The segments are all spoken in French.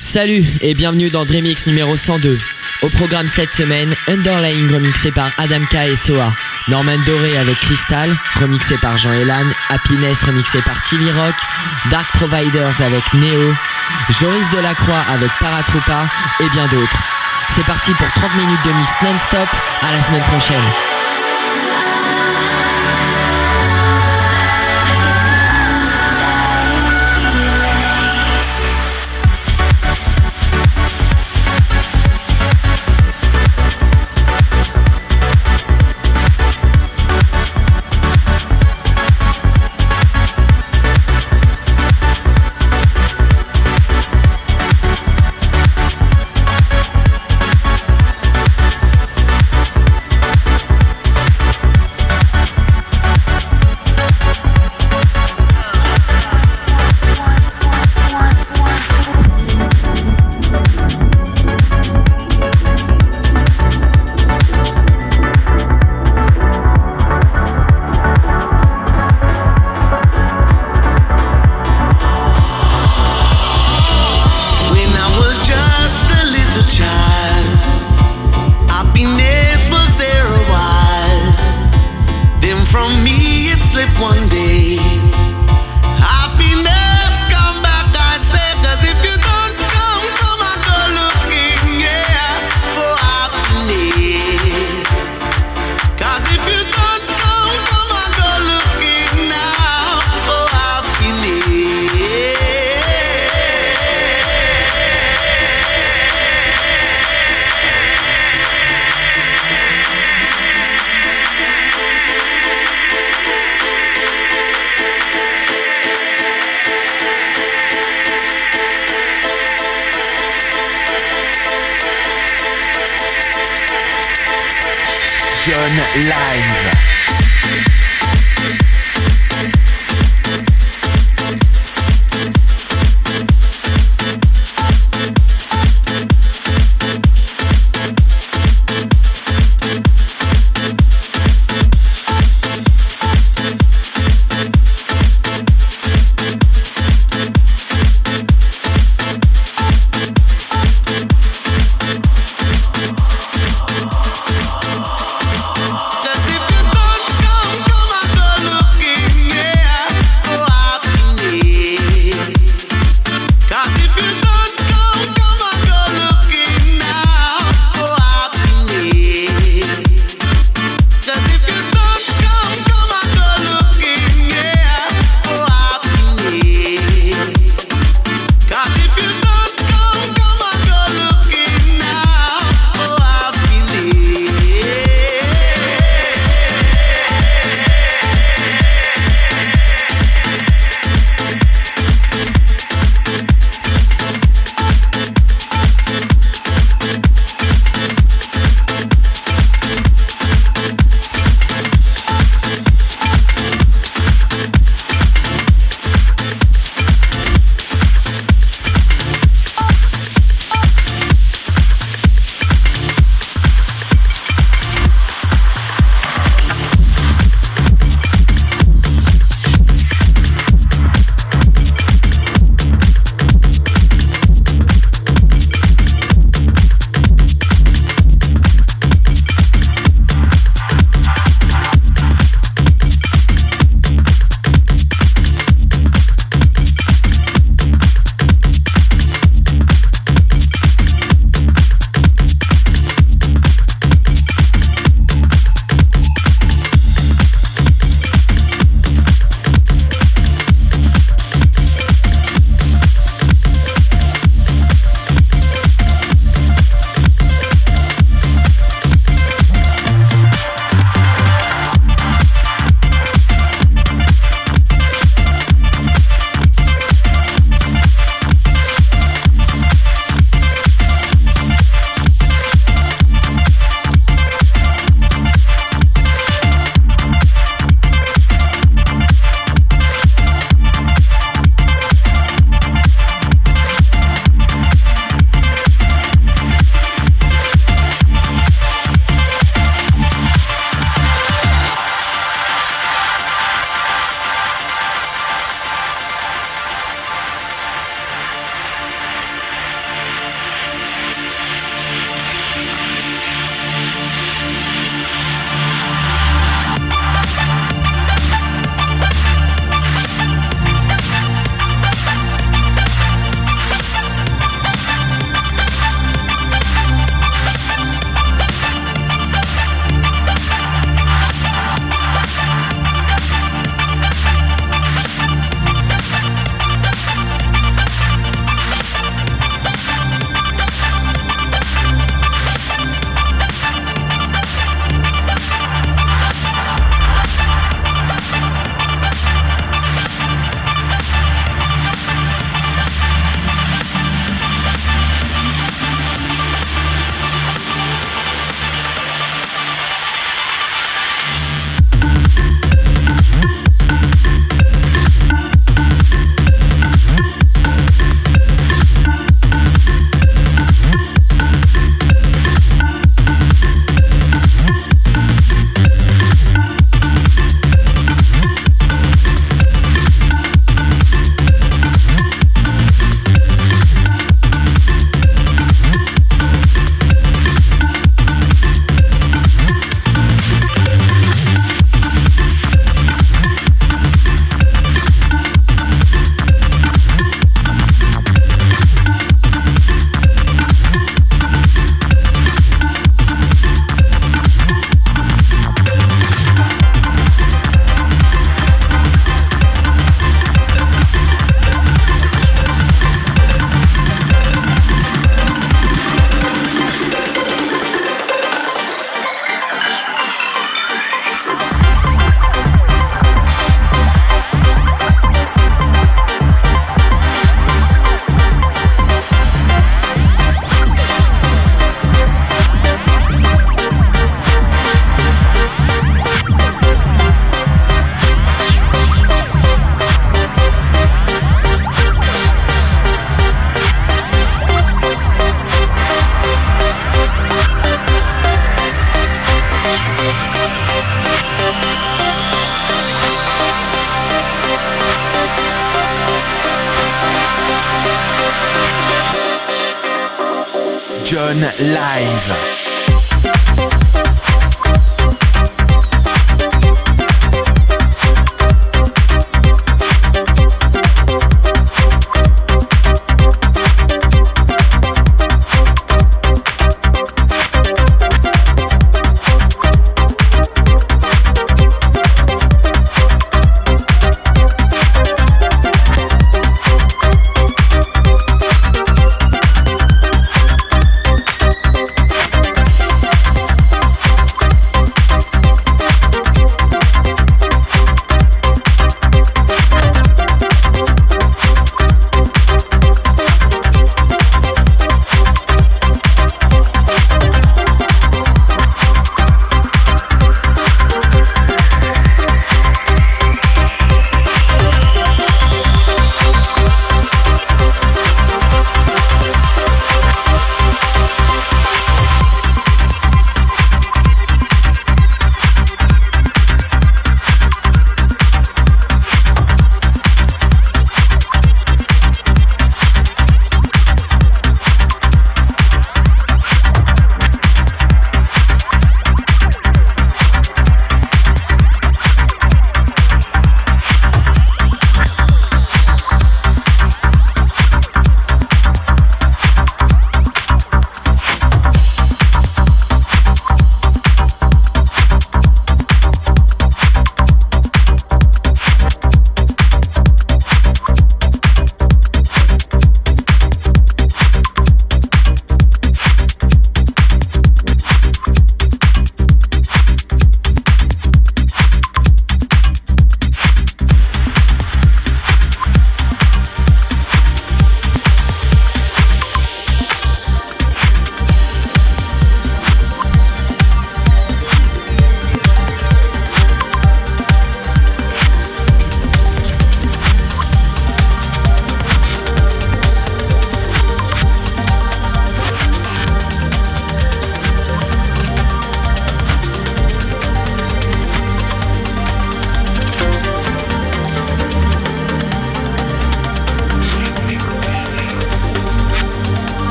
Salut et bienvenue dans Dreamix numéro 102. Au programme cette semaine, Underlying remixé par Adamka et Soa, Norman Doré avec Crystal, remixé par Jean Elan, Happiness remixé par Tilly Rock, Dark Providers avec Neo, Joris Delacroix avec Paratroopa et bien d'autres. C'est parti pour 30 minutes de mix non-stop, à la semaine prochaine. John Live. John live.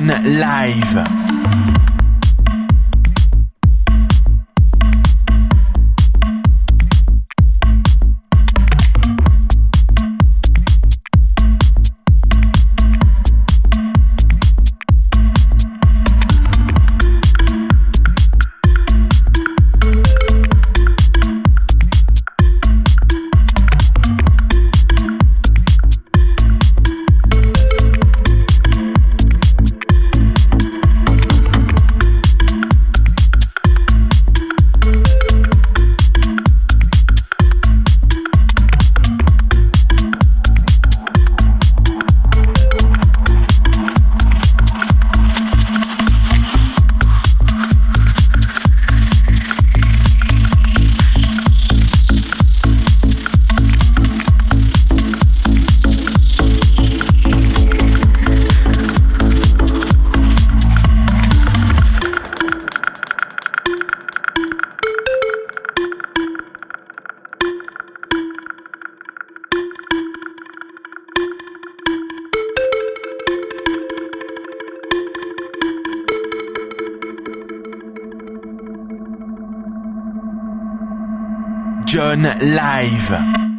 Live. John Live.